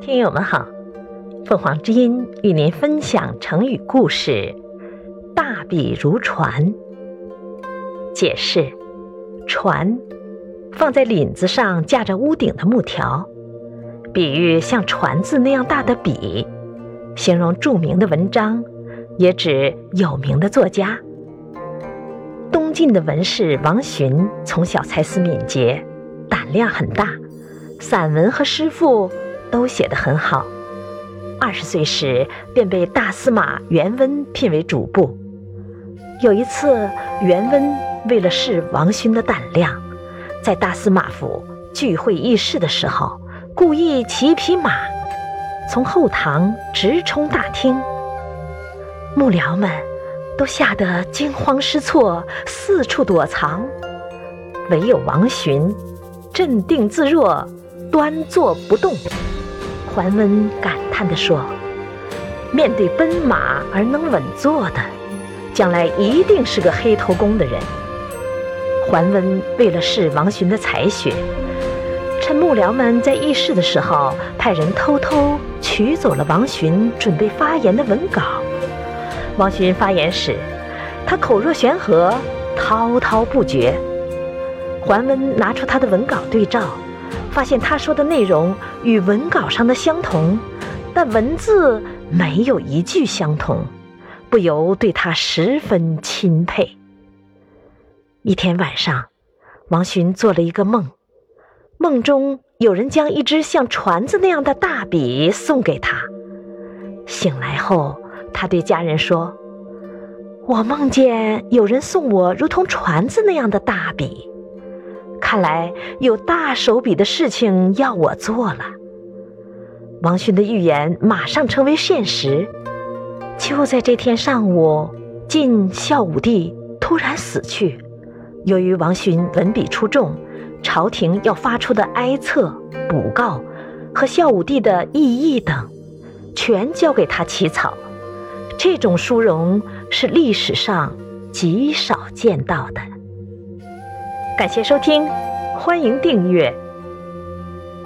听友们好，凤凰之音与您分享成语故事“大笔如船”。解释：船放在领子上架着屋顶的木条，比喻像船字那样大的笔，形容著名的文章，也指有名的作家。东晋的文士王洵从小才思敏捷，胆量很大，散文和诗赋都写得很好。二十岁时便被大司马元温聘为主簿。有一次，元温为了试王勋的胆量，在大司马府聚会议事的时候，故意骑一匹马，从后堂直冲大厅。幕僚们。都吓得惊慌失措，四处躲藏，唯有王勋镇定自若，端坐不动。桓温感叹地说：“面对奔马而能稳坐的，将来一定是个黑头功的人。”桓温为了试王洵的才学，趁幕僚们在议事的时候，派人偷偷取走了王洵准备发言的文稿。王洵发言时，他口若悬河，滔滔不绝。桓温拿出他的文稿对照，发现他说的内容与文稿上的相同，但文字没有一句相同，不由对他十分钦佩。一天晚上，王洵做了一个梦，梦中有人将一支像船子那样的大笔送给他。醒来后。他对家人说：“我梦见有人送我如同船子那样的大笔，看来有大手笔的事情要我做了。”王洵的预言马上成为现实。就在这天上午，晋孝武帝突然死去。由于王洵文笔出众，朝廷要发出的哀册、补告和孝武帝的异议等，全交给他起草。这种殊荣是历史上极少见到的。感谢收听，欢迎订阅。